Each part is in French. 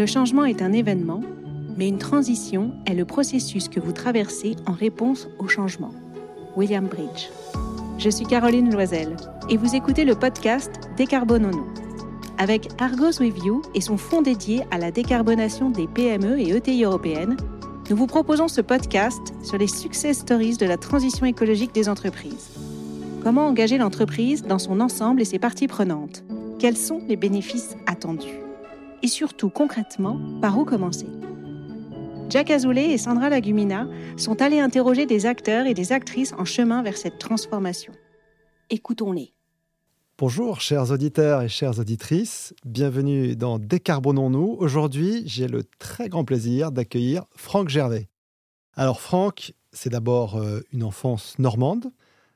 Le changement est un événement, mais une transition est le processus que vous traversez en réponse au changement. William Bridge. Je suis Caroline Loisel et vous écoutez le podcast Décarbonons-nous. Avec Argos With You et son fonds dédié à la décarbonation des PME et ETI européennes, nous vous proposons ce podcast sur les success stories de la transition écologique des entreprises. Comment engager l'entreprise dans son ensemble et ses parties prenantes? Quels sont les bénéfices attendus? Et surtout, concrètement, par où commencer? Jack Azoulay et Sandra Lagumina sont allés interroger des acteurs et des actrices en chemin vers cette transformation. Écoutons-les. Bonjour chers auditeurs et chères auditrices, bienvenue dans Décarbonons-nous. Aujourd'hui, j'ai le très grand plaisir d'accueillir Franck Gervais. Alors Franck, c'est d'abord euh, une enfance normande,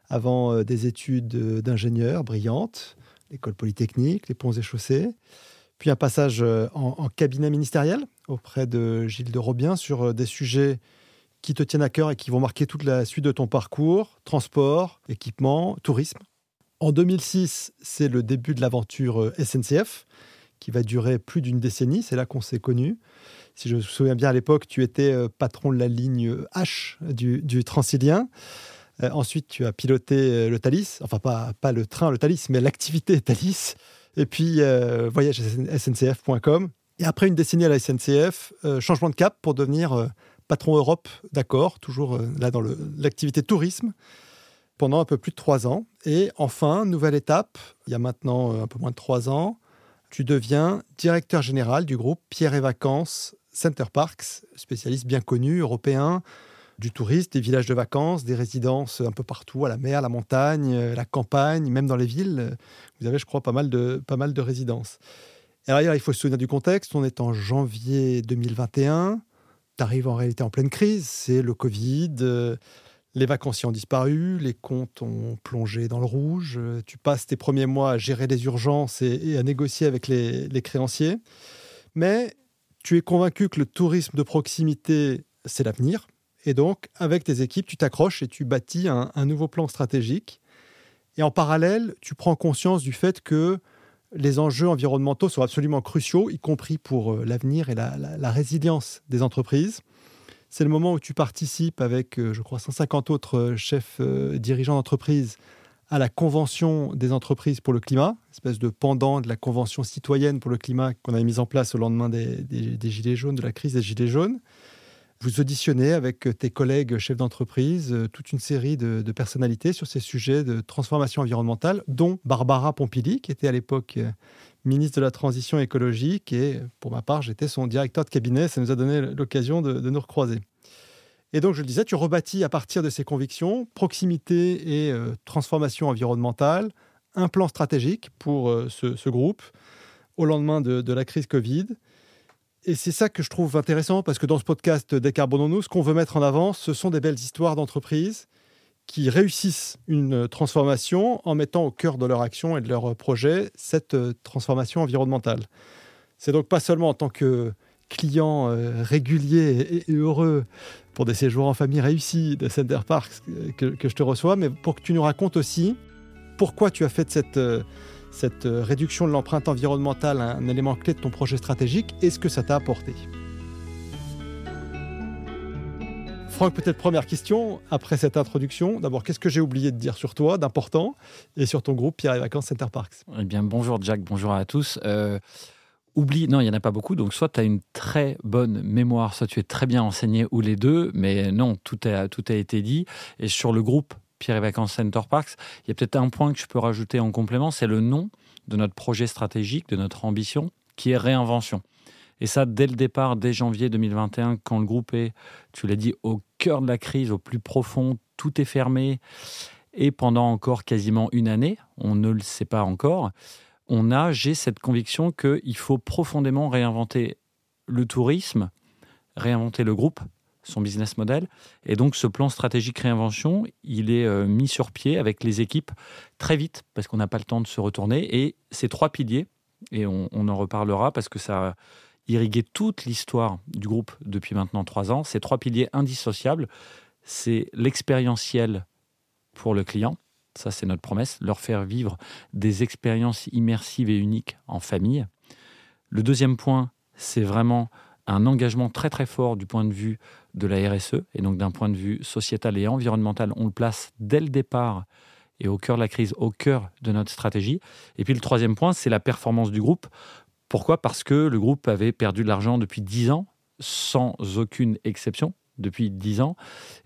avant euh, des études euh, d'ingénieur brillantes, l'école polytechnique, les ponts et chaussées, puis un passage euh, en, cabinet ministériel auprès de Gilles de Robien sur des sujets qui te tiennent à cœur et qui vont marquer toute la suite de ton parcours, transport, équipement, tourisme. En 2006, c'est le début de l'aventure SNCF, qui va durer plus d'une décennie, c'est là qu'on s'est connus. Si je me souviens bien à l'époque, tu étais patron de la ligne H du, du Transilien. Euh, ensuite, tu as piloté euh, le Thalys, enfin pas, pas le train, le Thalys, mais l'activité Thalys. Et puis, euh, voyage sncf.com. Et après une décennie à la SNCF, changement de cap pour devenir patron Europe, d'accord, toujours là dans l'activité tourisme, pendant un peu plus de trois ans. Et enfin, nouvelle étape, il y a maintenant un peu moins de trois ans, tu deviens directeur général du groupe Pierre et Vacances Center Parks, spécialiste bien connu, européen, du tourisme, des villages de vacances, des résidences un peu partout, à la mer, la montagne, euh, la campagne, même dans les villes. Vous avez, je crois, pas mal de, pas mal de résidences. Et il faut se souvenir du contexte. On est en janvier 2021. Tu arrives en réalité en pleine crise. C'est le Covid. Euh, les vacanciers ont disparu. Les comptes ont plongé dans le rouge. Euh, tu passes tes premiers mois à gérer les urgences et, à négocier avec les créanciers. Mais tu es convaincu que le tourisme de proximité, c'est l'avenir et donc, avec tes équipes, tu t'accroches et tu bâtis un, nouveau plan stratégique. Et en parallèle, tu prends conscience du fait que les enjeux environnementaux sont absolument cruciaux, y compris pour euh, l'avenir et la, résilience des entreprises. C'est le moment où tu participes avec, euh, je crois, 150 autres euh, chefs dirigeants d'entreprise à la Convention des entreprises pour le climat, espèce de pendant de la Convention citoyenne pour le climat qu'on avait mise en place au lendemain des Gilets jaunes, de la crise des Gilets jaunes. Vous auditionnez avec tes collègues chefs d'entreprise euh, toute une série de, personnalités sur ces sujets de transformation environnementale, dont Barbara Pompili, qui était à l'époque euh, ministre de la Transition écologique. Et pour ma part, j'étais son directeur de cabinet. Ça nous a donné l'occasion de, nous recroiser. Et donc, je le disais, tu rebâtis à partir de ces convictions, proximité et euh, transformation environnementale, un plan stratégique pour ce, groupe au lendemain de, de la crise Covid. Et c'est ça que je trouve intéressant parce que dans ce podcast Décarbonons-nous, ce qu'on veut mettre en avant, ce sont des belles histoires d'entreprises qui réussissent une transformation en mettant au cœur de leur action et de leur projet cette euh, transformation environnementale. C'est donc pas seulement en tant que client euh, régulier et heureux pour des séjours en famille réussis de Center Parks que, que je te reçois, mais pour que tu nous racontes aussi pourquoi tu as fait cette euh, cette euh, réduction de l'empreinte environnementale un élément clé de ton projet stratégique et ce que ça t'a apporté? Franck, peut-être première question, après cette introduction. D'abord, qu'est-ce que j'ai oublié de dire sur toi, d'important, et sur ton groupe Pierre et Vacances Center Parks Eh bien, bonjour Jack, bonjour à tous. Euh, oublie, non, il n'y en a pas beaucoup, donc soit tu as une très bonne mémoire, soit tu es très bien enseigné, ou les deux, mais non, tout a, tout a été dit. Et sur le groupe Pierre et Vacances Center Parks. Il y a peut-être un point que je peux rajouter en complément, c'est le nom de notre projet stratégique, de notre ambition, qui est réinvention. Et ça, dès le départ, dès janvier 2021, quand le groupe est, tu l'as dit, au cœur de la crise, au plus profond, tout est fermé, et pendant encore quasiment une année, on ne le sait pas encore, on a, j'ai cette conviction qu'il faut profondément réinventer le tourisme, réinventer le groupe, son business model. Et donc ce plan stratégique réinvention, il est euh, mis sur pied avec les équipes très vite parce qu'on n'a pas le temps de se retourner. Et ces trois piliers, et on, en reparlera parce que ça a irrigué toute l'histoire du groupe depuis maintenant trois ans, ces trois piliers indissociables, c'est l'expérientiel pour le client. Ça, c'est notre promesse, leur faire vivre des expériences immersives et uniques en famille. Le deuxième point, c'est vraiment un engagement très très fort du point de vue de la RSE et donc d'un point de vue sociétal et environnemental. On le place dès le départ et au cœur de la crise, au cœur de notre stratégie. Et puis le troisième point, c'est la performance du groupe. Pourquoi? Parce que le groupe avait perdu de l'argent depuis 10 ans, sans aucune exception, depuis 10 ans,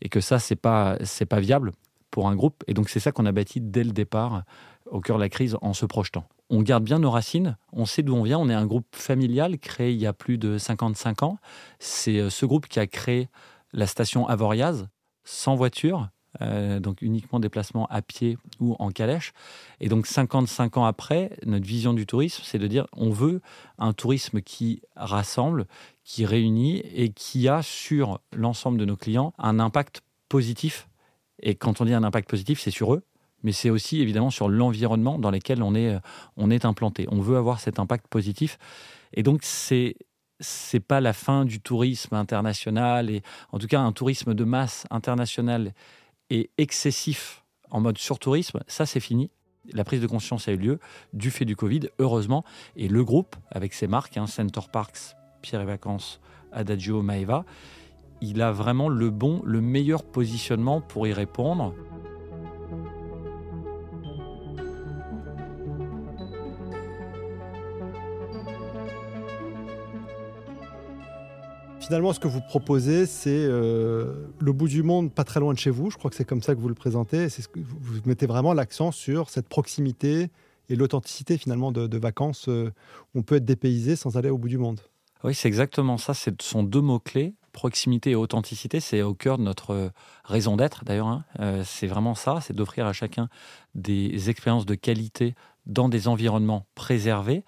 et que ça, c'est pas, pas viable pour un groupe. Et donc c'est ça qu'on a bâti dès le départ, au cœur de la crise, en se projetant on garde bien nos racines, on sait d'où on vient, on est un groupe familial créé il y a plus de 55 ans. C'est euh, ce groupe qui a créé la station Avoriaz, sans voiture, euh, donc uniquement déplacement à pied ou en calèche. Et donc 55 ans après, notre vision du tourisme, c'est de dire on veut un tourisme qui rassemble, qui réunit et qui a sur l'ensemble de nos clients un impact positif. Et quand on dit un impact positif, c'est sur eux, mais c'est aussi évidemment sur l'environnement dans lequel on est, euh, on est implanté. On veut avoir cet impact positif. Et donc, c'est c'est pas la fin du tourisme international et en tout cas un tourisme de masse international et excessif en mode surtourisme, ça c'est fini. La prise de conscience a eu lieu du fait du Covid, heureusement. Et le groupe, avec ses marques, hein, Center Parks, Pierre et Vacances, Adagio, Maeva, il a vraiment le bon, le meilleur positionnement pour y répondre. Finalement, ce que vous proposez, c'est euh, le bout du monde, pas très loin de chez vous. Je crois que c'est comme ça que vous le présentez. Vous mettez vraiment l'accent sur cette proximité et l'authenticité finalement de, vacances. Euh, on peut être dépaysé sans aller au bout du monde. Oui, c'est exactement ça. Ce sont deux mots clés. Proximité et authenticité, c'est au cœur de notre raison d'être d'ailleurs. Hein. Euh, c'est vraiment ça, c'est d'offrir à chacun des expériences de qualité dans des environnements préservés.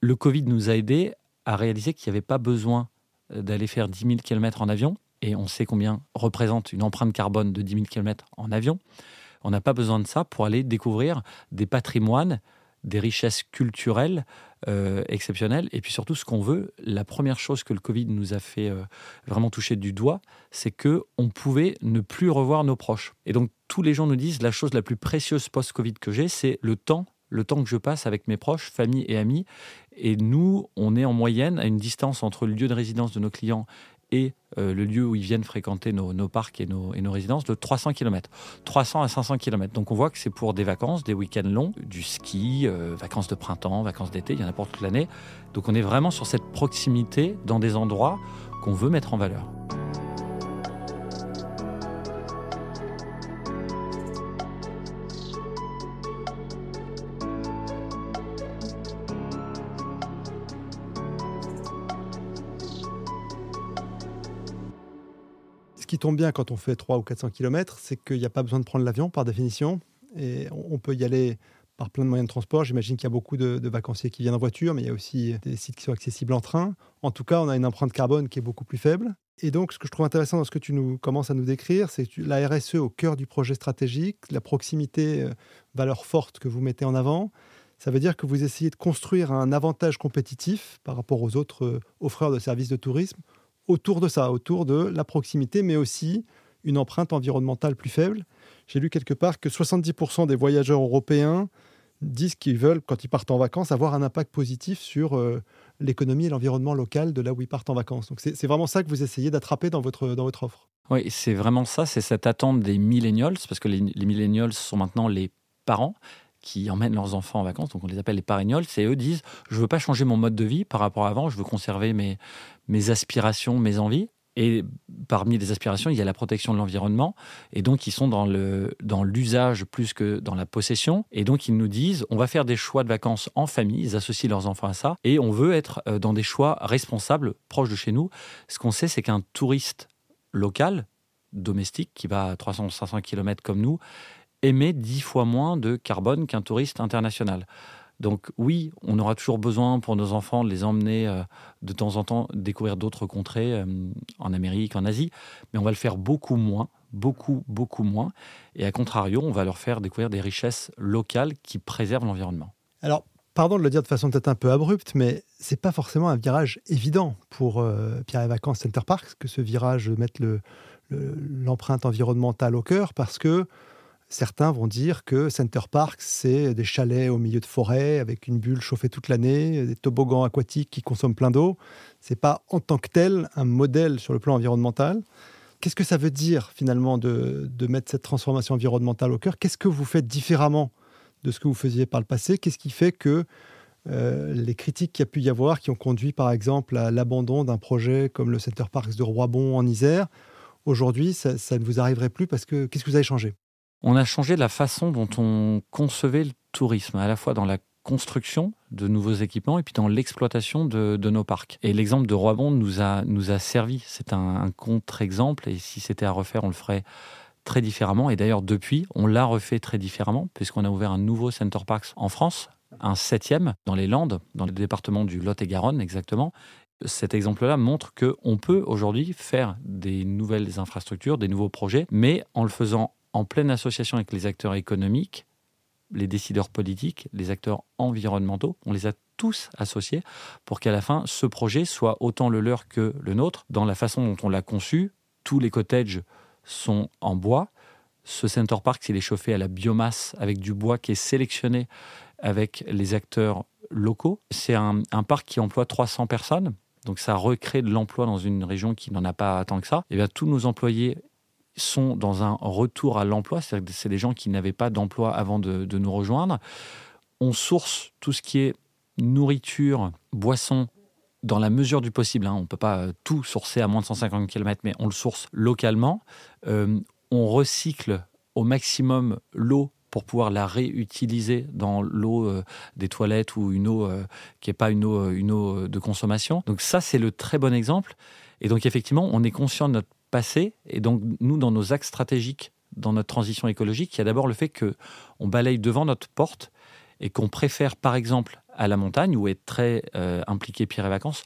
Le Covid nous a aidés à réaliser qu'il n'y avait pas besoin d'aller faire 10 000 km en avion, et on sait combien représente une empreinte carbone de 10 000 km en avion. On n'a pas besoin de ça pour aller découvrir des patrimoines, des richesses culturelles euh, exceptionnelles. Et puis surtout, ce qu'on veut, la première chose que le Covid nous a fait euh, vraiment toucher du doigt, c'est que on pouvait ne plus revoir nos proches. Et donc tous les gens nous disent la chose la plus précieuse post-Covid que j'ai, c'est le temps le temps que je passe avec mes proches, famille et amis. Et nous, on est en moyenne à une distance entre le lieu de résidence de nos clients et euh, le lieu où ils viennent fréquenter nos, parcs et nos, résidences de 300 km. 300 à 500 km. Donc on voit que c'est pour des vacances, des week-ends longs, du ski, euh, vacances de printemps, vacances d'été, il y en a pour toute l'année. Donc on est vraiment sur cette proximité dans des endroits qu'on veut mettre en valeur. Qui tombe bien quand on fait 300 ou 400 km, c'est qu'il n'y a pas besoin de prendre l'avion par définition. Et on peut y aller par plein de moyens de transport. J'imagine qu'il y a beaucoup de, vacanciers qui viennent en voiture, mais il y a aussi des sites qui sont accessibles en train. En tout cas, on a une empreinte carbone qui est beaucoup plus faible. Et donc, ce que je trouve intéressant dans ce que tu nous commences à nous décrire, c'est la RSE au cœur du projet stratégique, la proximité, euh, valeur forte que vous mettez en avant. Ça veut dire que vous essayez de construire un avantage compétitif par rapport aux autres euh, offreurs de services de tourisme autour de ça, autour de la proximité, mais aussi une empreinte environnementale plus faible. J'ai lu quelque part que 70% des voyageurs européens disent qu'ils veulent, quand ils partent en vacances, avoir un impact positif sur euh, l'économie et l'environnement local de là où ils partent en vacances. Donc c'est vraiment ça que vous essayez d'attraper dans votre, dans votre offre. Oui, c'est vraiment ça, c'est cette attente des millennials, parce que les, les sont maintenant les parents qui emmènent leurs enfants en vacances, donc on les appelle les parignols, c'est eux disent je veux pas changer mon mode de vie par rapport à avant, je veux conserver mes, mes aspirations, mes envies. Et parmi les aspirations, il y a la protection de l'environnement. Et donc, ils sont dans, le, dans l'usage plus que dans la possession. Et donc, ils nous disent, on va faire des choix de vacances en famille. Ils associent leurs enfants à ça. Et on veut être euh, dans des choix responsables, proches de chez nous. Ce qu'on sait, c'est qu'un touriste local, domestique, qui va à 300-500 km comme nous, émet dix fois moins de carbone qu'un touriste international. Donc oui, on aura toujours besoin pour nos enfants de les emmener euh, de temps en temps découvrir d'autres contrées euh, en Amérique, en Asie, mais on va le faire beaucoup moins, beaucoup, beaucoup moins. Et à contrario, on va leur faire découvrir des richesses locales qui préservent l'environnement. Alors, pardon de le dire de façon peut-être un peu abrupte, mais c'est pas forcément un virage évident pour euh, Pierre et Vacances Center Park que ce virage de mettre l'empreinte environnementale au cœur, parce que certains vont dire que Center Park, c'est des chalets au milieu de forêt avec une bulle chauffée toute l'année, des toboggans aquatiques qui consomment plein d'eau. C'est pas en tant que tel un modèle sur le plan environnemental. Qu'est-ce que ça veut dire finalement de, mettre cette transformation environnementale au cœur? Qu'est-ce que vous faites différemment de ce que vous faisiez par le passé? Qu'est-ce qui fait que euh, les critiques qu'il y a pu y avoir, qui ont conduit par exemple à l'abandon d'un projet comme le Center Parks de Roibon en Isère, aujourd'hui, ça, ne vous arriverait plus parce que qu'est-ce que vous avez changé? On a changé la façon dont on concevait le tourisme, à la fois dans la construction de nouveaux équipements et puis dans l'exploitation de, nos parcs. Et l'exemple de Roibon nous a, nous a servi. C'est un, un contre-exemple et si c'était à refaire, on le ferait très différemment. Et d'ailleurs, depuis, on l'a refait très différemment puisqu'on a ouvert un nouveau Center Parks en France un septième dans les Landes, dans le département du Lot-et-Garonne exactement. Cet exemple-là montre qu'on peut aujourd'hui faire des nouvelles infrastructures, des nouveaux projets, mais en le faisant en pleine association avec les acteurs économiques, les décideurs politiques, les acteurs environnementaux. On les a tous associés pour qu'à la fin, ce projet soit autant le leur que le nôtre. Dans la façon dont on l'a conçu, tous les cottages sont en bois. Ce Center Park, il est chauffé à la biomasse avec du bois qui est sélectionné avec les acteurs locaux. C'est un, parc qui emploie 300 personnes. Donc ça recrée de l'emploi dans une région qui n'en a pas tant que ça. Et bien tous nos employés sont dans un retour à l'emploi, c'est-à-dire que c'est des gens qui n'avaient pas d'emploi avant de, nous rejoindre. On source tout ce qui est nourriture, boisson, dans la mesure du possible. Hein. On ne peut pas tout sourcer à moins de 150 km, mais on le source localement. Euh, on recycle au maximum l'eau pour pouvoir la réutiliser dans l'eau euh, des toilettes ou une eau euh, qui n'est pas une eau, euh, une eau de consommation. Donc ça, c'est le très bon exemple. Et donc effectivement, on est conscient de notre passé. Et donc nous, dans nos axes stratégiques, dans notre transition écologique, il y a d'abord le fait que on balaye devant notre porte et qu'on préfère, par exemple, à la montagne, où est très impliqué Pierre et Vacances,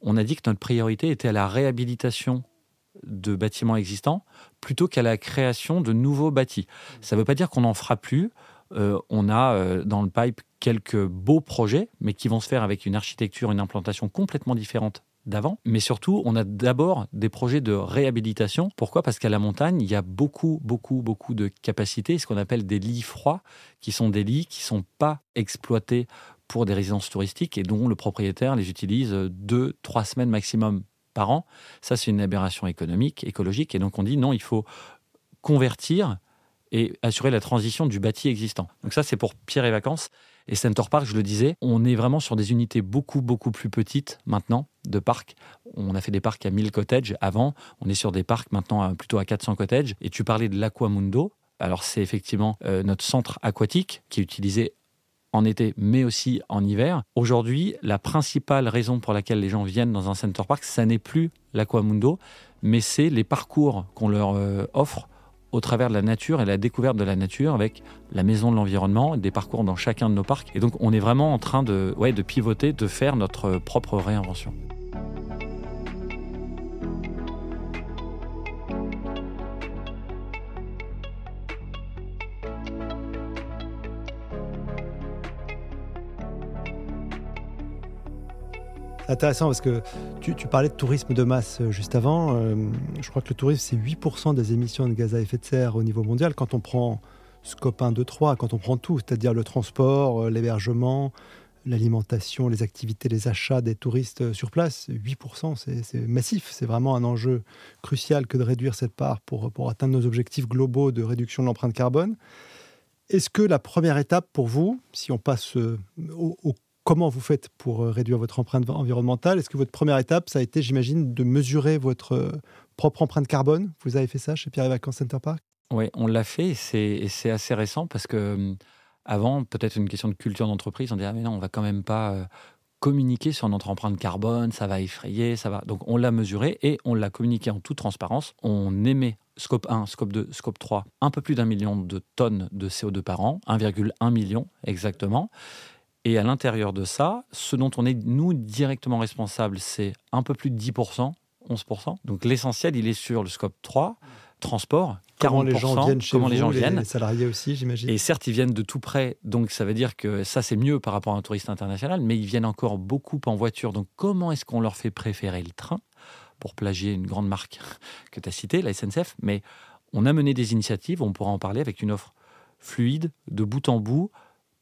on a dit que notre priorité était à la réhabilitation de bâtiments existants plutôt qu'à la création de nouveaux bâtis. Ça ne veut pas dire qu'on n'en fera plus. Euh, on a euh, dans le pipe quelques beaux projets, mais qui vont se faire avec une architecture, une implantation complètement différente d'avant. Mais surtout, on a d'abord des projets de réhabilitation. Pourquoi? Parce qu'à la montagne, il y a beaucoup, beaucoup, beaucoup de capacités, ce qu'on appelle des lits froids, qui sont des lits qui ne sont pas exploités pour des résidences touristiques et dont le propriétaire les utilise deux, trois semaines maximum par an. Ça, c'est une aberration économique, écologique. Et donc, on dit non, il faut convertir et assurer la transition du bâti existant. Donc ça, c'est pour Pierre et Vacances. Et Center Park, je le disais, on est vraiment sur des unités beaucoup, beaucoup plus petites maintenant de parcs. On a fait des parcs à 1000 cottages avant. On est sur des parcs maintenant plutôt à 400 cottages. Et tu parlais de l'Aquamundo. Alors c'est effectivement euh, notre centre aquatique qui est utilisé en été, mais aussi en hiver. Aujourd'hui, la principale raison pour laquelle les gens viennent dans un center park, ça n'est plus l'Aquamundo, mais c'est les parcours qu'on leur euh, offre au travers de la nature et la découverte de la nature avec la maison de l'environnement, des parcours dans chacun de nos parcs. Et donc, on est vraiment en train de, de pivoter, de faire notre propre réinvention. Intéressant parce que tu, parlais de tourisme de masse euh, juste avant. Euh, je crois que le tourisme, c'est 8% des émissions de gaz à effet de serre au niveau mondial. Quand on prend scope 1, 2, 3, quand on prend tout, c'est-à-dire le transport, euh, l'hébergement, l'alimentation, les activités, les achats des touristes sur place, 8%, c'est massif. C'est vraiment un enjeu crucial que de réduire cette part pour, pour atteindre nos objectifs globaux de réduction de l'empreinte carbone. Est-ce que la première étape pour vous, si on passe au, au comment vous faites pour euh, réduire votre empreinte environnementale? Est-ce que votre première étape, ça a été, j'imagine, de mesurer votre euh, propre empreinte carbone? Vous avez fait ça chez Pierre et Vacances Center Park? Oui, on l'a fait et c'est assez récent parce que hum, avant, peut-être une question de culture d'entreprise, on disait ah mais non, on va quand même pas euh, communiquer sur notre empreinte carbone, ça va effrayer, ça va. Donc on l'a mesuré et on l'a communiqué en toute transparence. On émet scope 1, scope 2, scope 3, un peu plus d'un million de tonnes de CO2 par an, 1,1 million exactement. Et à l'intérieur de ça, ce dont on est, nous, directement responsable, c'est un peu plus de 10%, 11%. Donc l'essentiel, il est sur le scope 3, transport, 40%. Comment les gens viennent chez comment vous, les gens viennent. Les salariés aussi, j'imagine. Et certes, ils viennent de tout près, donc ça veut dire que ça, c'est mieux par rapport à un touriste international, mais ils viennent encore beaucoup en voiture. Donc comment est-ce qu'on leur fait préférer le train Pour plagier une grande marque que tu as citée, la SNCF. Mais on a mené des initiatives, on pourra en parler avec une offre fluide, de bout en bout,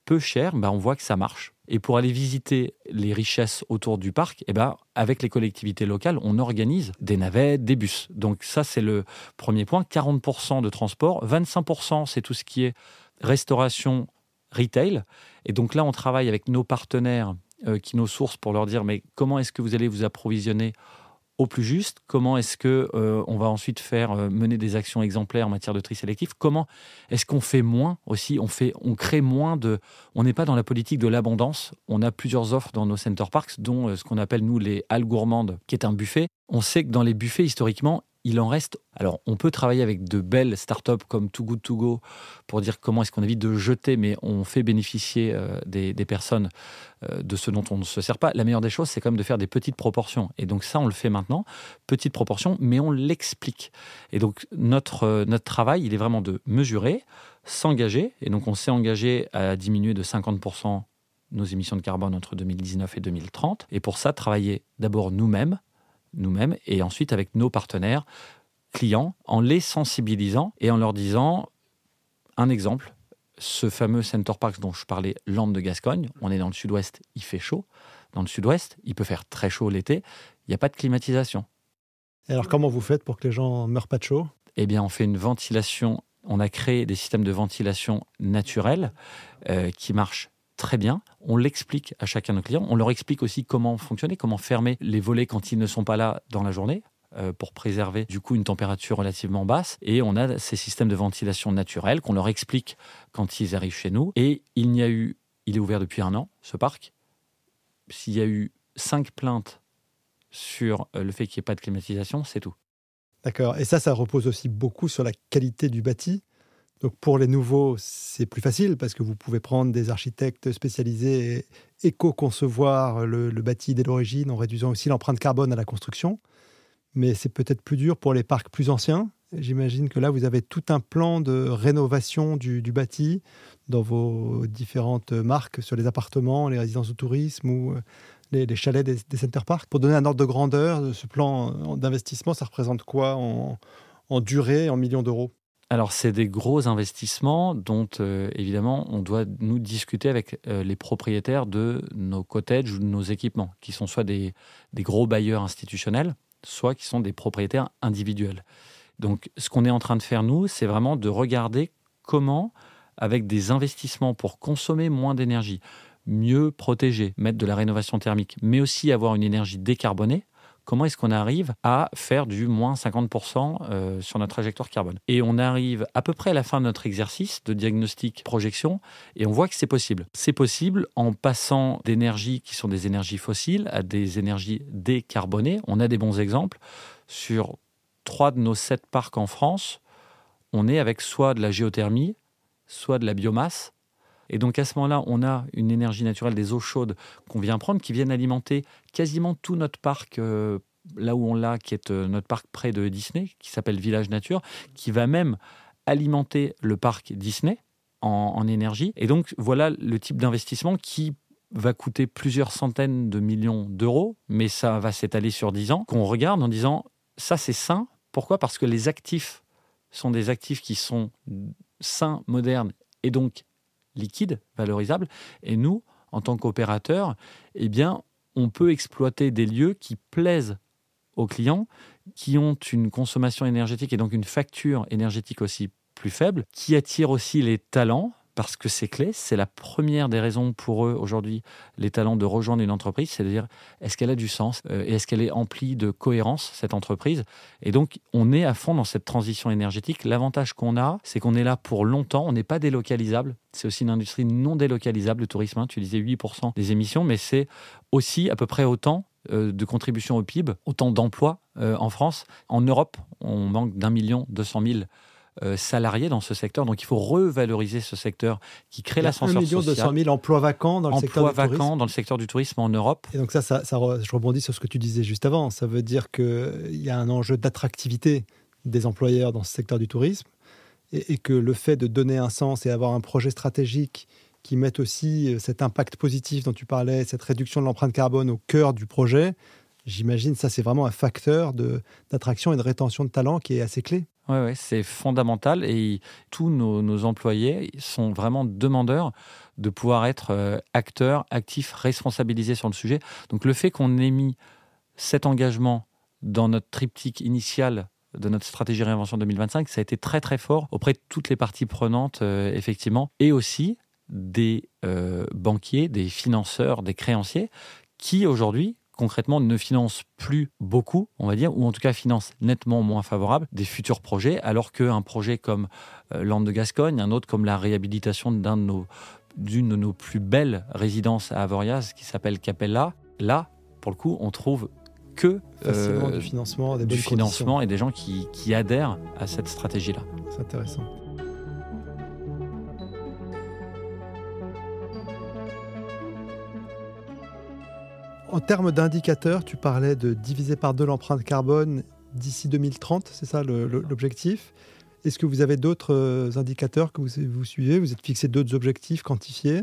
peu cher, bah, on voit que ça marche. Et pour aller visiter les richesses autour du parc, eh ben, avec les collectivités locales, on organise des navettes, des bus. Donc ça, c'est le premier point. 40% de transport, 25% c'est tout ce qui est restauration, retail. Et donc là, on travaille avec nos partenaires, euh, qui nos sources, pour leur dire, mais comment est-ce que vous allez vous approvisionner au plus juste Comment est-ce que euh, on va ensuite faire euh, mener des actions exemplaires en matière de tri sélectif? Comment est-ce qu'on fait moins aussi? On fait, on crée moins de. On n'est pas dans la politique de l'abondance. On a plusieurs offres dans nos center parks, dont euh, ce qu'on appelle nous les halles gourmandes, qui est un buffet. On sait que dans les buffets historiquement, il en reste. Alors, on peut travailler avec de belles startups comme Too Good To Go pour dire comment est-ce qu'on évite de jeter, mais on fait bénéficier euh, des, personnes euh, de ce dont on ne se sert pas. La meilleure des choses, c'est quand même de faire des petites proportions. Et donc, ça, on le fait maintenant, petites proportions, mais on l'explique. Et donc, notre, euh, notre travail, il est vraiment de mesurer, s'engager. Et donc, on s'est engagé à diminuer de 50% nos émissions de carbone entre 2019 et 2030. Et pour ça, travailler d'abord nous-mêmes nous-mêmes et ensuite avec nos partenaires clients en les sensibilisant et en leur disant un exemple, ce fameux Center Parks dont je parlais, Lampe de Gascogne, on est dans le sud-ouest, il fait chaud. Dans le sud-ouest, il peut faire très chaud l'été, il n'y a pas de climatisation. Et alors comment vous faites pour que les gens ne meurent pas de chaud? Eh bien, on fait une ventilation, on a créé des systèmes de ventilation naturels euh, qui marchent très bien. On l'explique à chacun de nos clients. On leur explique aussi comment fonctionner, comment fermer les volets quand ils ne sont pas là dans la journée euh, pour préserver du coup une température relativement basse. Et on a ces systèmes de ventilation naturels qu'on leur explique quand ils arrivent chez nous. Et il n'y a eu, il est ouvert depuis un an, ce parc. S'il y a eu cinq plaintes sur euh, le fait qu'il n'y ait pas de climatisation, c'est tout. D'accord. Et ça, ça repose aussi beaucoup sur la qualité du bâti. Pour les nouveaux, c'est plus facile parce que vous pouvez prendre des architectes spécialisés et éco-concevoir le, bâti dès l'origine en réduisant aussi l'empreinte carbone à la construction. Mais c'est peut-être plus dur pour les parcs plus anciens. J'imagine que là, vous avez tout un plan de rénovation du, bâti dans vos différentes marques sur les appartements, les résidences de tourisme ou euh, les, chalets des, des center. Pour donner un ordre de grandeur, ce plan d'investissement, ça représente quoi en durée, en millions d'euros? Alors, c'est des gros investissements dont, euh, évidemment, on doit nous discuter avec euh, les propriétaires de nos cottages ou de nos équipements, qui sont soit des, gros bailleurs institutionnels, soit qui sont des propriétaires individuels. Donc, ce qu'on est en train de faire, nous, c'est vraiment de regarder comment, avec des investissements pour consommer moins d'énergie, mieux protéger, mettre de la rénovation thermique, mais aussi avoir une énergie décarbonée, comment est-ce qu'on arrive à faire du moins 50% euh, sur notre trajectoire carbone? Et on arrive à peu près à la fin de notre exercice de diagnostic projection et on voit que c'est possible. C'est possible en passant d'énergies qui sont des énergies fossiles à des énergies décarbonées. On a des bons exemples. Sur trois de nos sept parcs en France, on est avec soit de la géothermie, soit de la biomasse, et donc à ce moment-là, on a une énergie naturelle des eaux chaudes qu'on vient prendre, qui viennent alimenter quasiment tout notre parc. Euh, là où on l'a, qui est euh, notre parc près de Disney, qui s'appelle Village Nature, qui va même alimenter le parc Disney en, énergie. Et donc voilà le type d'investissement qui va coûter plusieurs centaines de millions d'euros, mais ça va s'étaler sur 10 ans, qu'on regarde en disant, ça c'est sain. Pourquoi? Parce que les actifs sont des actifs qui sont sains, modernes, et donc liquide, valorisable. Et nous, en tant qu'opérateurs, eh bien, on peut exploiter des lieux qui plaisent aux clients, qui ont une consommation énergétique et donc une facture énergétique aussi plus faible, qui attirent aussi les talents parce que c'est clé. C'est la première des raisons pour eux aujourd'hui, les talents de rejoindre une entreprise, c'est à dire est-ce qu'elle a du sens euh, et est-ce qu'elle est emplie de cohérence, cette entreprise? Et donc, on est à fond dans cette transition énergétique. L'avantage qu'on a, c'est qu'on est là pour longtemps, on n'est pas délocalisable. C'est aussi une industrie non délocalisable, le tourisme. Hein. Tu disais 8% des émissions, mais c'est aussi à peu près autant euh, de contribution au PIB, autant d'emplois euh, en France. En Europe, on manque d'un million deux cent mille euh, salariés dans ce secteur. Donc il faut revaloriser ce secteur qui crée l'ascenseur social. 1 million 200 000 emplois vacants dans le secteur du tourisme. dans le secteur du tourisme en Europe. Et donc ça, ça, je rebondis sur ce que tu disais juste avant. Ça veut dire qu'il y a un enjeu d'attractivité des employeurs dans ce secteur du tourisme et, et, que le fait de donner un sens et avoir un projet stratégique qui mette aussi euh, cet impact positif dont tu parlais, cette réduction de l'empreinte carbone au cœur du projet, j'imagine ça c'est vraiment un facteur d'attraction et de rétention de talent qui est assez clé. Ouais, c'est fondamental et tous nos, nos, employés sont vraiment demandeurs de pouvoir être euh, acteurs, actifs, responsabilisés sur le sujet. Donc le fait qu'on ait mis cet engagement dans notre triptyque initial de notre stratégie réinvention 2025, ça a été très très fort auprès de toutes les parties prenantes, euh, effectivement, et aussi des euh, banquiers, des financeurs, des créanciers qui aujourd'hui concrètement ne financent plus beaucoup, on va dire, ou en tout cas financent nettement moins favorable des futurs projets, alors qu'un projet comme euh, Land de Gascogne, un autre comme la réhabilitation d'un de nos d'une de nos plus belles résidences à Avoriaz qui s'appelle Capella, là, pour le coup, on trouve que euh, du financement, des du financement et des gens qui, qui adhèrent à cette stratégie-là. C'est intéressant. En termes d'indicateurs, tu parlais de diviser par deux l'empreinte carbone d'ici 2030, c'est ça l'objectif? Est-ce que vous avez d'autres euh, indicateurs que vous, vous suivez? Vous êtes fixé d'autres objectifs quantifiés?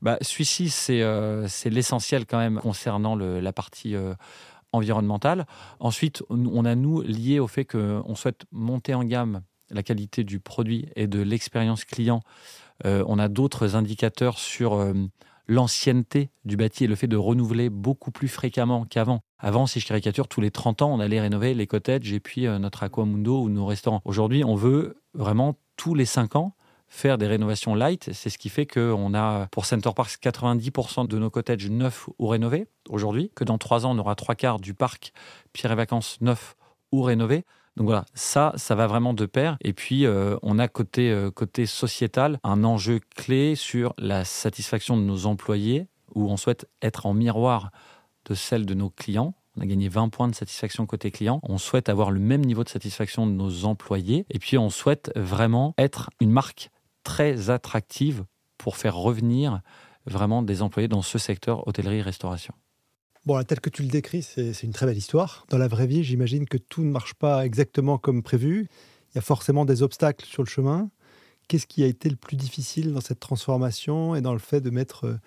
Bah, Celui-ci, c'est euh, l'essentiel quand même concernant la partie euh, environnementale. Ensuite, on a nous lié au fait qu'on souhaite monter en gamme la qualité du produit et de l'expérience client. On a d'autres indicateurs sur l'ancienneté du bâti et le fait de renouveler beaucoup plus fréquemment qu'avant. Avant, si je caricature, tous les 30 ans, on allait rénover les cottages et puis euh, notre aquamundo ou nos restaurants. Aujourd'hui, on veut vraiment tous les 5 ans faire des rénovations light. C'est ce qui fait qu'on a pour Center Parks 90% de nos cottages neufs ou rénovés aujourd'hui, que dans trois ans, on aura trois quarts du parc Pierre et Vacances neuf ou rénové. Donc voilà, ça, ça va vraiment de pair. Et puis, euh, on a côté, euh, côté sociétal un enjeu clé sur la satisfaction de nos employés, où on souhaite être en miroir de celle de nos clients. On a gagné 20 points de satisfaction côté client. On souhaite avoir le même niveau de satisfaction de nos employés. Et puis, on souhaite vraiment être une marque très attractive pour faire revenir vraiment des employés dans ce secteur hôtellerie-restauration. Bon, tel que tu le décris, c'est une très belle histoire. Dans la vraie vie, j'imagine que tout ne marche pas exactement comme prévu. Il y a forcément des obstacles sur le chemin. Qu'est-ce qui a été le plus difficile dans cette transformation et dans le fait de mettre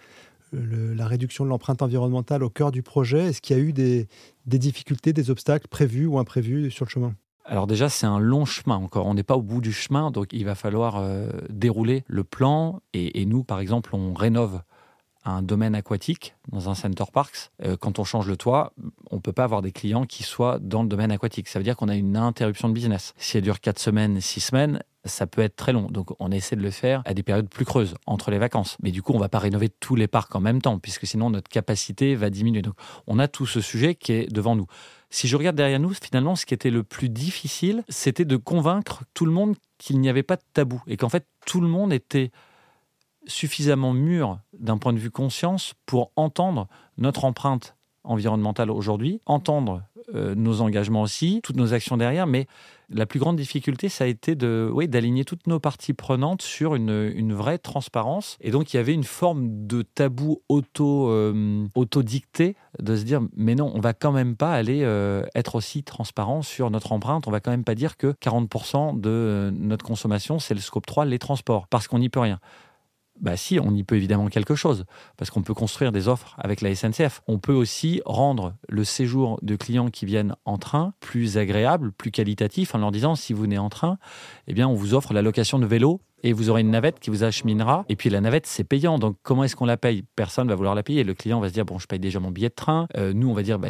euh, la réduction de l'empreinte environnementale au cœur du projet? Est-ce qu'il y a eu des, difficultés, des obstacles prévus ou imprévus sur le chemin? Alors déjà, c'est un long chemin encore. On n'est pas au bout du chemin, donc il va falloir euh, dérouler le plan. Et, nous, par exemple, on rénove un domaine aquatique dans un center parks. Euh, quand on change le toit, on peut pas avoir des clients qui soient dans le domaine aquatique. Ça veut dire qu'on a une interruption de business. Si elle dure 4 semaines, 6 semaines, ça peut être très long. Donc on essaie de le faire à des périodes plus creuses, entre les vacances. Mais du coup, on va pas rénover tous les parcs en même temps, puisque sinon notre capacité va diminuer. Donc on a tout ce sujet qui est devant nous. Si je regarde derrière nous, finalement, ce qui était le plus difficile, c'était de convaincre tout le monde qu'il n'y avait pas de tabou et qu'en fait tout le monde était suffisamment mûr d'un point de vue conscience pour entendre notre empreinte environnementale aujourd'hui, entendre euh, nos engagements aussi, toutes nos actions derrière, mais la plus grande difficulté, ça a été de, oui, d'aligner toutes nos parties prenantes sur une, vraie transparence. Et donc, il y avait une forme de tabou auto, euh, auto-dicté, de se dire, mais non, on va quand même pas aller euh, être aussi transparent sur notre empreinte. On va quand même pas dire que 40% de notre consommation, c'est le scope 3, les transports, parce qu'on n'y peut rien. Bah si, on y peut évidemment quelque chose, parce qu'on peut construire des offres avec la SNCF. On peut aussi rendre le séjour de clients qui viennent en train plus agréable, plus qualitatif, en leur disant si vous venez en train, eh bien on vous offre la location de vélo et vous aurez une navette qui vous acheminera. Et puis la navette, c'est payant. Donc comment est-ce qu'on la paye? Personne va vouloir la payer. Le client va se dire bon, je paye déjà mon billet de train. Euh, nous, on va dire bah,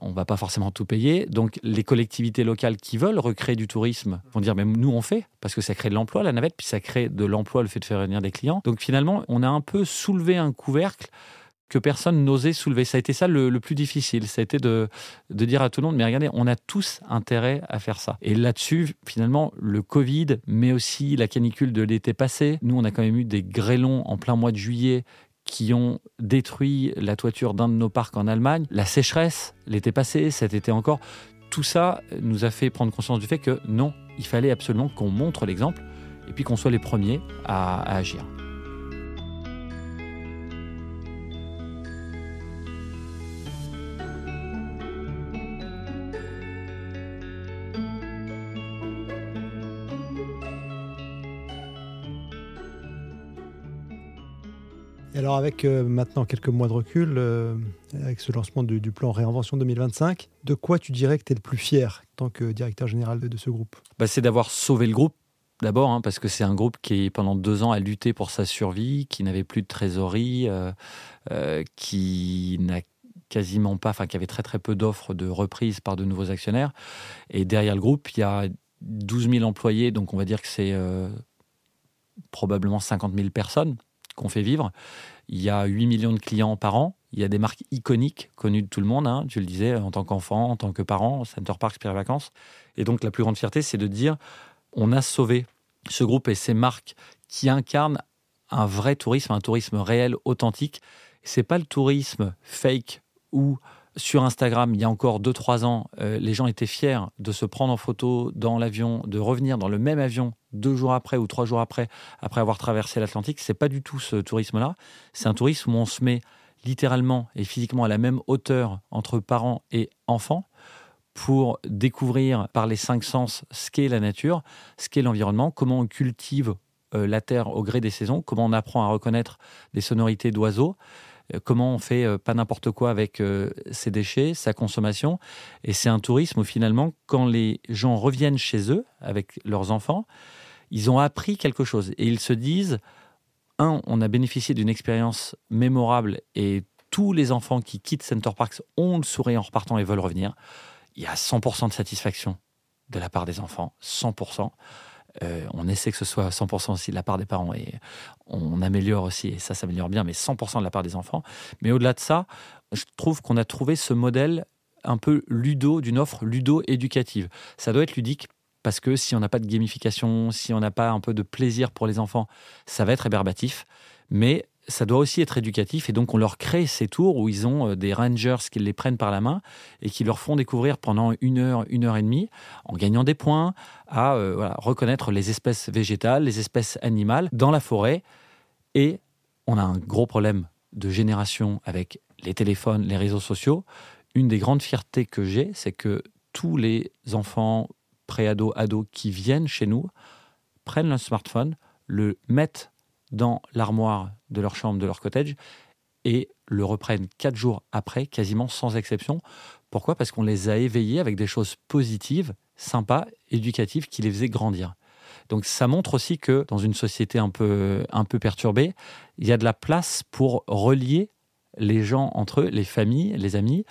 on va pas forcément tout payer. Donc les collectivités locales qui veulent recréer du tourisme vont dire mais nous on fait parce que ça crée de l'emploi la navette, puis ça crée de l'emploi le fait de faire venir des clients. Donc finalement, on a un peu soulevé un couvercle que personne n'osait soulever. Ça a été ça le, plus difficile. Ça a été de, dire à tout le monde, mais regardez, on a tous intérêt à faire ça. Et là-dessus, finalement, le Covid, mais aussi la canicule de l'été passé, nous, on a quand même eu des grêlons en plein mois de juillet qui ont détruit la toiture d'un de nos parcs en Allemagne, la sécheresse l'été passé, cet été encore, tout ça nous a fait prendre conscience du fait que non, il fallait absolument qu'on montre l'exemple et puis qu'on soit les premiers à agir. Alors avec euh, maintenant quelques mois de recul, euh, avec ce lancement du, plan Réinvention 2025, de quoi tu dirais que tu es le plus fier en tant que directeur général de, ce groupe? Bah, C'est d'avoir sauvé le groupe d'abord, hein, parce que c'est un groupe qui, pendant deux ans, a lutté pour sa survie, qui n'avait plus de trésorerie, euh, qui n'a quasiment pas, enfin qui avait très très peu d'offres de reprise par de nouveaux actionnaires. Et derrière le groupe, il y a 12 000 employés, donc on va dire que c'est probablement 50 000 personnes qu'on fait vivre. Il y a 8 millions de clients par an. Il y a des marques iconiques connues de tout le monde. Hein. tu le disais, en tant qu'enfant, en tant que parent, Center Park, Spire Vacances. Et donc, la plus grande fierté, c'est de dire on a sauvé ce groupe et ces marques qui incarnent un vrai tourisme, un tourisme réel, authentique. C'est pas le tourisme fake où sur Instagram, il y a encore 2-3 ans, euh, les gens étaient fiers de se prendre en photo dans l'avion, de revenir dans le même avion deux jours après ou trois jours après, après avoir traversé l'Atlantique. C'est pas du tout ce tourisme-là. C'est un tourisme où on se met littéralement et physiquement à la même hauteur entre parents et enfants pour découvrir par les cinq sens ce qu'est la nature, ce qu'est l'environnement, comment on cultive euh, la terre au gré des saisons, comment on apprend à reconnaître des sonorités d'oiseaux. Euh, comment on fait euh, pas n'importe quoi avec euh, ses déchets, sa consommation. Et c'est un tourisme où finalement, quand les gens reviennent chez eux avec leurs enfants, ils ont appris quelque chose et ils se disent, un, on a bénéficié d'une expérience mémorable et tous les enfants qui quittent Center Parks ont le sourire en repartant et veulent revenir. Il y a 100% de satisfaction de la part des enfants, 100%. Euh, on essaie que ce soit 100% aussi de la part des parents et on améliore aussi, et ça s'améliore bien, mais 100% de la part des enfants. Mais au-delà de ça, je trouve qu'on a trouvé ce modèle un peu ludo, d'une offre ludo-éducative. Ça doit être ludique parce que si on n'a pas de gamification, si on n'a pas un peu de plaisir pour les enfants, ça va être rébarbatif. Mais ça doit aussi être éducatif et donc on leur crée ces tours où ils ont euh, des rangers qui les prennent par la main et qui leur font découvrir pendant une heure, une heure et demie, en gagnant des points, à euh, reconnaître les espèces végétales, les espèces animales dans la forêt. Et on a un gros problème de génération avec les téléphones, les réseaux sociaux. Une des grandes fiertés que j'ai, c'est que tous les enfants pré-ados, ados qui viennent chez nous prennent le smartphone, le mettent dans l'armoire de leur chambre, de leur cottage, et le reprennent quatre jours après, quasiment sans exception. Pourquoi? Parce qu'on les a éveillés avec des choses positives, sympas, éducatives, qui les faisaient grandir. Donc ça montre aussi que dans une société un peu, un peu perturbée, il y a de la place pour relier les gens entre eux, les familles, les amis.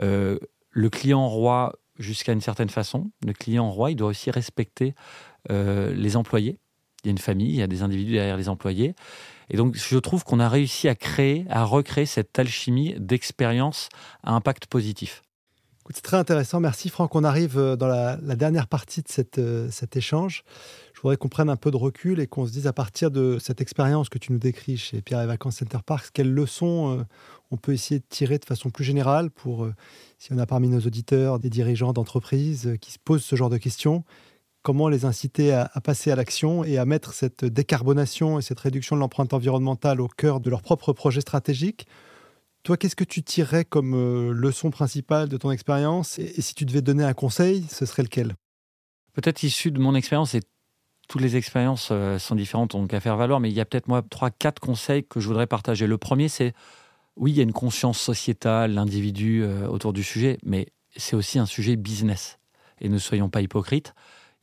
Euh, le client roi, jusqu'à une certaine façon, le client roi, il doit aussi respecter euh, les employés il y a une famille, il y a des individus derrière les employés. Et donc, je trouve qu'on a réussi à créer, à recréer cette alchimie d'expérience à impact positif. C'est très intéressant. Merci Franck. On arrive euh, dans la, dernière partie de euh, cet échange. Je voudrais qu'on prenne un peu de recul et qu'on se dise à partir de cette expérience que tu nous décris chez Pierre et Vacances Center Parks, quelles leçons euh, on peut essayer de tirer de façon plus générale pour, si on a parmi nos auditeurs des dirigeants d'entreprises qui se posent ce genre de questions, comment les inciter à, passer à l'action et à mettre cette décarbonation et cette réduction de l'empreinte environnementale au cœur de leur propre projet stratégique. Toi, qu'est-ce que tu tirerais comme euh, leçon principale de ton expérience et, si tu devais donner un conseil, ce serait lequel? Peut-être issu de mon expérience et toutes les expériences euh, sont différentes, donc à faire valoir, mais il y a peut-être moi trois, quatre conseils que je voudrais partager. Le premier, c'est oui, il y a une conscience sociétale, l'individu euh, autour du sujet, mais c'est aussi un sujet business. Et ne soyons pas hypocrites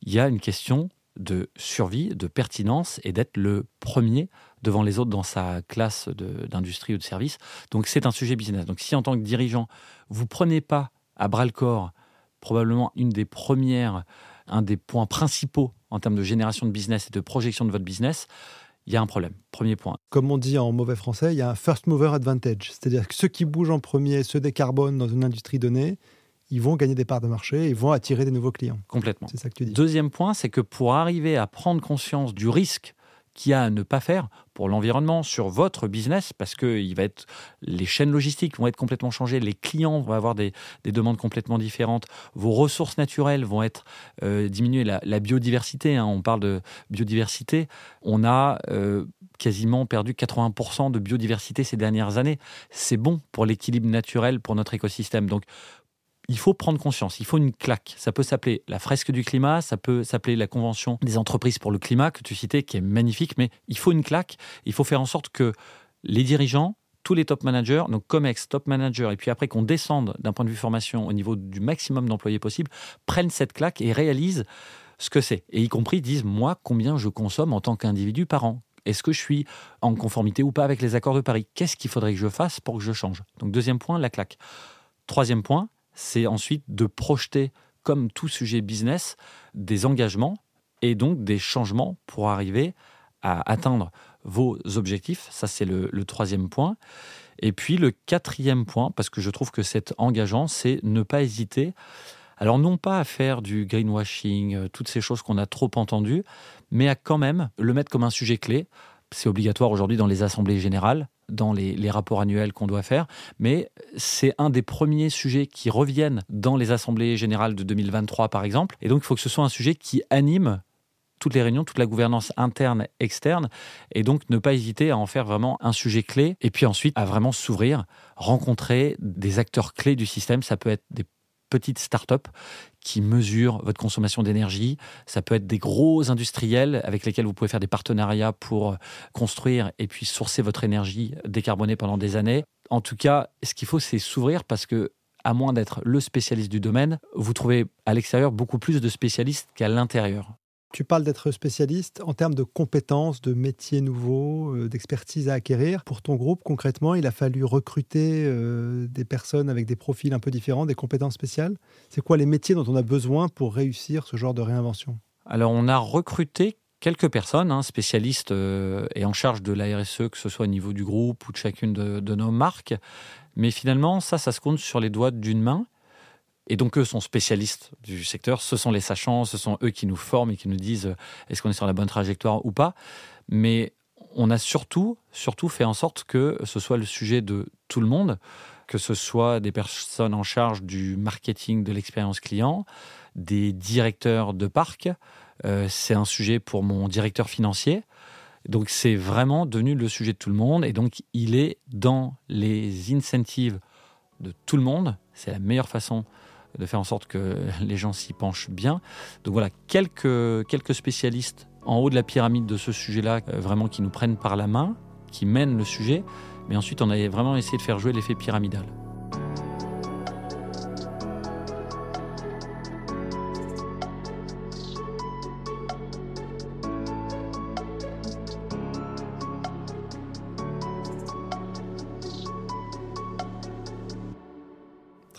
il y a une question de survie, de pertinence et d'être le premier devant les autres dans sa classe d'industrie ou de service. Donc c'est un sujet business. Donc si en tant que dirigeant, vous prenez pas à bras le corps probablement une des premières, un des points principaux en termes de génération de business et de projection de votre business, il y a un problème. Premier point. Comme on dit en mauvais français, il y a un first mover advantage. C'est-à-dire que ceux qui bougent en premier se décarbonent dans une industrie donnée ils vont gagner des parts de marché, ils vont attirer des nouveaux clients. Complètement. C'est ça que tu dis. Deuxième point, c'est que pour arriver à prendre conscience du risque qu'il y a à ne pas faire pour l'environnement, sur votre business, parce que il va être, les chaînes logistiques vont être complètement changées, les clients vont avoir des, demandes complètement différentes, vos ressources naturelles vont être euh, diminuées, la, biodiversité, hein, on parle de biodiversité, on a euh, quasiment perdu 80% de biodiversité ces dernières années. C'est bon pour l'équilibre naturel, pour notre écosystème. Donc, il faut prendre conscience, il faut une claque. Ça peut s'appeler la fresque du climat, ça peut s'appeler la convention des entreprises pour le climat que tu citais, qui est magnifique, mais il faut une claque. Il faut faire en sorte que les dirigeants, tous les top managers, donc COMEX, top manager, et puis après qu'on descende d'un point de vue formation au niveau du maximum d'employés possible, prennent cette claque et réalisent ce que c'est. Et y compris disent, moi, combien je consomme en tant qu'individu par an? Est-ce que je suis en conformité ou pas avec les accords de Paris? Qu'est-ce qu'il faudrait que je fasse pour que je change? Donc deuxième point, la claque. Troisième point, c'est ensuite de projeter, comme tout sujet business, des engagements et donc des changements pour arriver à atteindre vos objectifs. Ça, c'est le, troisième point. Et puis le quatrième point, parce que je trouve que c'est engageant, c'est ne pas hésiter. Alors non pas à faire du greenwashing, euh, toutes ces choses qu'on a trop entendues, mais à quand même le mettre comme un sujet clé. C'est obligatoire aujourd'hui dans les assemblées générales, dans les, rapports annuels qu'on doit faire, mais c'est un des premiers sujets qui reviennent dans les assemblées générales de 2023 par exemple. Et donc il faut que ce soit un sujet qui anime toutes les réunions, toute la gouvernance interne, externe, et donc ne pas hésiter à en faire vraiment un sujet clé, et puis ensuite à vraiment s'ouvrir, rencontrer des acteurs clés du système. Ça peut être des petites startups qui mesurent votre consommation d'énergie. Ça peut être des gros industriels avec lesquels vous pouvez faire des partenariats pour construire et puis sourcer votre énergie décarbonée pendant des années. En tout cas, ce qu'il faut, c'est s'ouvrir parce que à moins d'être le spécialiste du domaine, vous trouvez à l'extérieur beaucoup plus de spécialistes qu'à l'intérieur. Tu parles d'être spécialiste en termes de compétences, de métiers nouveaux, euh, d'expertise à acquérir. Pour ton groupe, concrètement, il a fallu recruter euh, des personnes avec des profils un peu différents, des compétences spéciales. C'est quoi les métiers dont on a besoin pour réussir ce genre de réinvention? Alors, on a recruté quelques personnes, hein, spécialistes euh, et en charge de la RSE, que ce soit au niveau du groupe ou de chacune de nos marques. Mais finalement, ça, ça se compte sur les doigts d'une main. Et donc, eux sont spécialistes du secteur. Ce sont les sachants, ce sont eux qui nous forment et qui nous disent euh, est-ce qu'on est sur la bonne trajectoire ou pas. Mais on a surtout, surtout fait en sorte que ce soit le sujet de tout le monde, que ce soit des personnes en charge du marketing de l'expérience client, des directeurs de parc. Euh, c'est un sujet pour mon directeur financier. Donc, c'est vraiment devenu le sujet de tout le monde. Et donc, il est dans les incentives de tout le monde. C'est la meilleure façon de faire en sorte que les gens s'y penchent bien. Donc voilà, quelques, quelques spécialistes en haut de la pyramide de ce sujet-là, euh, vraiment qui nous prennent par la main, qui mènent le sujet, mais ensuite on a vraiment essayé de faire jouer l'effet pyramidal.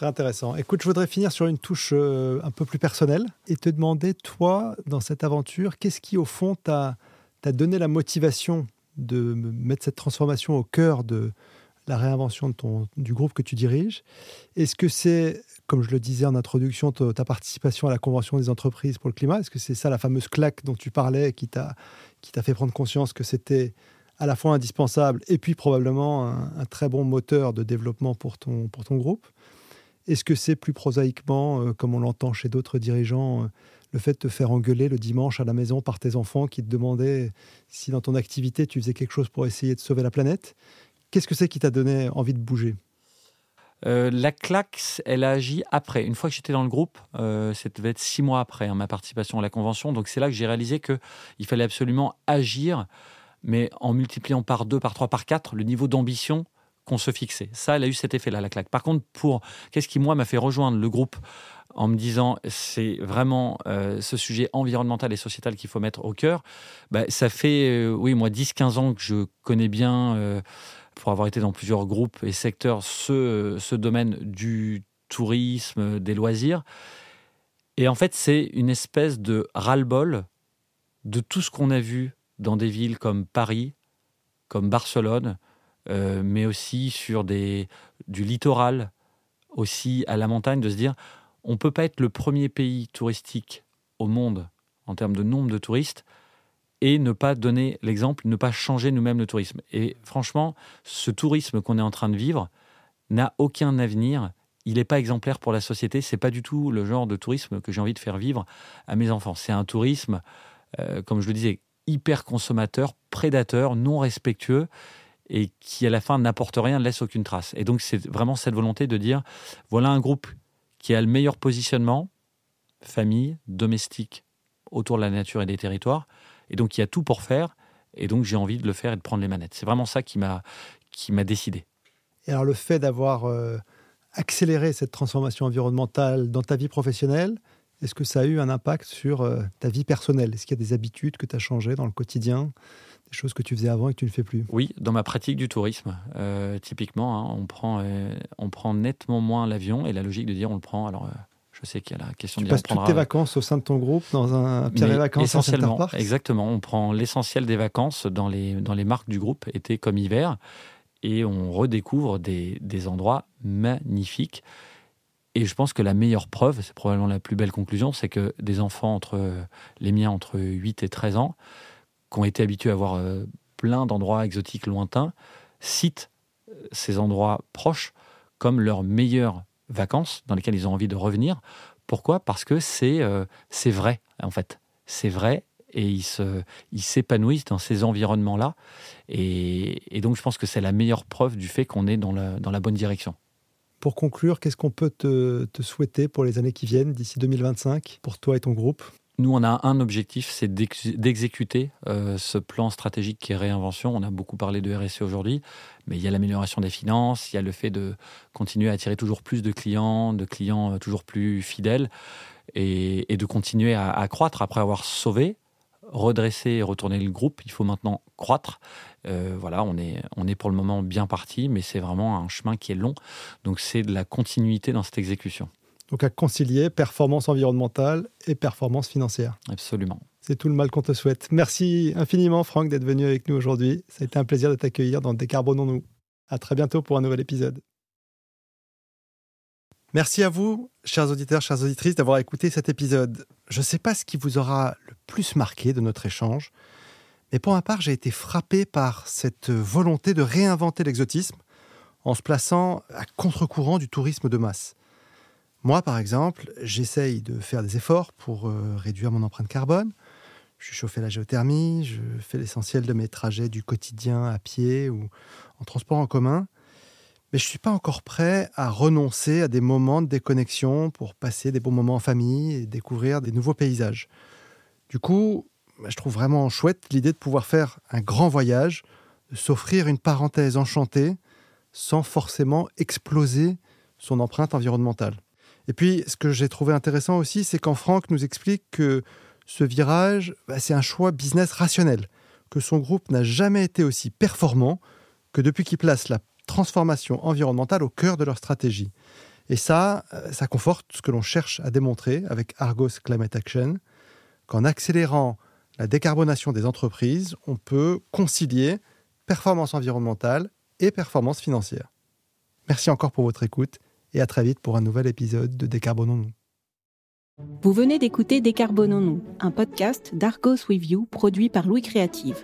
Intéressant. Écoute, je voudrais finir sur une touche euh, un peu plus personnelle et te demander, toi, dans cette aventure, qu'est-ce qui, au fond, t'a donné la motivation de mettre cette transformation au cœur de la réinvention du groupe que tu diriges? Est-ce que c'est, comme je le disais en introduction, ta, participation à la Convention des entreprises pour le climat? Est-ce que c'est ça la fameuse claque dont tu parlais qui t'a fait prendre conscience que c'était à la fois indispensable et puis probablement un, très bon moteur de développement pour ton groupe? Est-ce que c'est plus prosaïquement, euh, comme on l'entend chez d'autres dirigeants, euh, le fait de te faire engueuler le dimanche à la maison par tes enfants qui te demandaient si dans ton activité tu faisais quelque chose pour essayer de sauver la planète? Qu'est-ce que c'est qui t'a donné envie de bouger? Euh, la claque, elle a agi après. Une fois que j'étais dans le groupe, euh, ça devait être six mois après hein, ma participation à la convention. Donc c'est là que j'ai réalisé qu'il fallait absolument agir, mais en multipliant par deux, par trois, par quatre le niveau d'ambition qu'on se fixait. Ça, elle a eu cet effet-là, la claque. Par contre, pour qu'est-ce qui, moi, m'a fait rejoindre le groupe en me disant c'est vraiment euh, ce sujet environnemental et sociétal qu'il faut mettre au cœur, bah, ça fait, euh, oui, moi, 10-15 ans que je connais bien, euh, pour avoir été dans plusieurs groupes et secteurs, ce, ce domaine du tourisme, des loisirs. Et en fait, c'est une espèce de ras-le-bol de tout ce qu'on a vu dans des villes comme Paris, comme Barcelone, mais aussi sur du littoral, aussi à la montagne, de se dire on ne peut pas être le premier pays touristique au monde en termes de nombre de touristes et ne pas donner l'exemple, ne pas changer nous-mêmes le tourisme. Et franchement, ce tourisme qu'on est en train de vivre n'a aucun avenir. Il n'est pas exemplaire pour la société. C'est pas du tout le genre de tourisme que j'ai envie de faire vivre à mes enfants. C'est un tourisme, euh, comme je le disais, hyper consommateur, prédateur, non respectueux et qui à la fin n'apporte rien, ne laisse aucune trace. Et donc c'est vraiment cette volonté de dire, voilà un groupe qui a le meilleur positionnement, famille, domestique, autour de la nature et des territoires, et donc il y a tout pour faire, et donc j'ai envie de le faire et de prendre les manettes. C'est vraiment ça qui m'a décidé. Et alors le fait d'avoir euh, accéléré cette transformation environnementale dans ta vie professionnelle, est-ce que ça a eu un impact sur euh, ta vie personnelle? Est-ce qu'il y a des habitudes que tu as changées dans le quotidien? Choses que tu faisais avant et que tu ne fais plus Oui, dans ma pratique du tourisme, euh, typiquement, hein, on, prend, on prend nettement moins l'avion et la logique de dire on le prend. Alors, je sais qu'il y a la question tu de passes toutes tes vacances au sein de ton groupe dans un Pierre et Vacances essentiellement, exactement. On prend l'essentiel des vacances dans les, dans les marques du groupe, été comme hiver et on redécouvre des, endroits magnifiques. Et je pense que la meilleure preuve, c'est probablement la plus belle conclusion, c'est que des enfants entre les miens entre 8 et 13 ans, qui ont été habitués à voir euh, plein d'endroits exotiques lointains, citent euh, ces endroits proches comme leurs meilleures vacances dans lesquelles ils ont envie de revenir. Pourquoi? Parce que c'est euh, c'est vrai, en fait. C'est vrai et ils s'épanouissent dans ces environnements-là. Et, donc, je pense que c'est la meilleure preuve du fait qu'on est dans la, dans la bonne direction. Pour conclure, qu'est-ce qu'on peut te, te, souhaiter pour les années qui viennent, d'ici 2025, pour toi et ton groupe? Nous, on a un objectif, c'est d'exécuter euh, ce plan stratégique qui est réinvention. On a beaucoup parlé de RSE aujourd'hui, mais il y a l'amélioration des finances, il y a le fait de continuer à attirer toujours plus de clients, de clients euh, toujours plus fidèles, et, de continuer à, croître après avoir sauvé redresser et retourner le groupe. Il faut maintenant croître. Euh, voilà, on est, on est pour le moment bien parti, mais c'est vraiment un chemin qui est long. Donc c'est de la continuité dans cette exécution. Donc à concilier performance environnementale et performance financière. Absolument. C'est tout le mal qu'on te souhaite. Merci infiniment, Franck, d'être venu avec nous aujourd'hui. Ça a été un plaisir de t'accueillir dans Décarbonons-nous. À très bientôt pour un nouvel épisode. Merci à vous, chers auditeurs, chères auditrices, d'avoir écouté cet épisode. Je ne sais pas ce qui vous aura le plus marqué de notre échange, mais pour ma part, j'ai été frappé par cette volonté de réinventer l'exotisme en se plaçant à contre-courant du tourisme de masse. Moi, par exemple, j'essaye de faire des efforts pour euh, réduire mon empreinte carbone. Je à la géothermie, je fais l'essentiel de mes trajets du quotidien à pied ou en transport en commun mais je ne suis pas encore prêt à renoncer à des moments de déconnexion pour passer des bons moments en famille et découvrir des nouveaux paysages. Du coup, bah, je trouve vraiment chouette l'idée de pouvoir faire un grand voyage, de s'offrir une parenthèse enchantée sans forcément exploser son empreinte environnementale. Et puis, ce que j'ai trouvé intéressant aussi, c'est quand Franck nous explique que ce virage, bah, c'est un choix business rationnel, que son groupe n'a jamais été aussi performant que depuis qu'il place la transformation environnementale au cœur de leur stratégie. Et ça, euh, ça conforte ce que l'on cherche à démontrer avec Argos Climate Action, qu'en accélérant la décarbonation des entreprises, on peut concilier performance environnementale et performance financière. Merci encore pour votre écoute et à très vite pour un nouvel épisode de Décarbonons-nous. Vous venez d'écouter Décarbonons-nous, un podcast d'Argos With You produit par Louis Créative.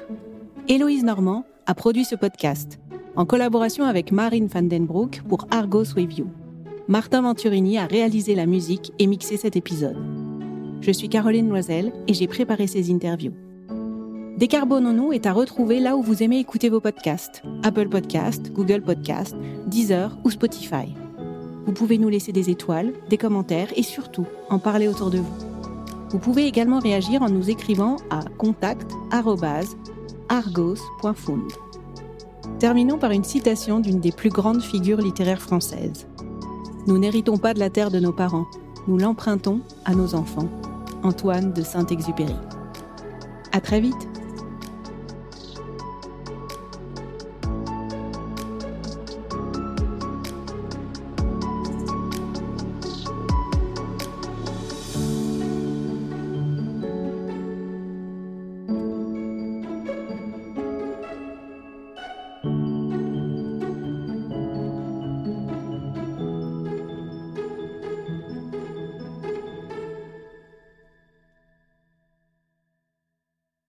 Héloïse Normand a produit ce podcast en collaboration avec Marine van den Broek pour Argos Review. Martin Venturini a réalisé la musique et mixé cet épisode. Je suis Caroline Loisel et j'ai préparé ces interviews. Décarbonons-nous est à retrouver là où vous aimez écouter vos podcasts Apple Podcasts, Google Podcasts, Deezer ou Spotify. Vous pouvez nous laisser des étoiles, des commentaires et surtout en parler autour de vous. Vous pouvez également réagir en nous écrivant à contact@argos.fund. Terminons par une citation d'une des plus grandes figures littéraires françaises. Nous n'héritons pas de la terre de nos parents, nous l'empruntons à nos enfants. Antoine de Saint-Exupéry. À très vite!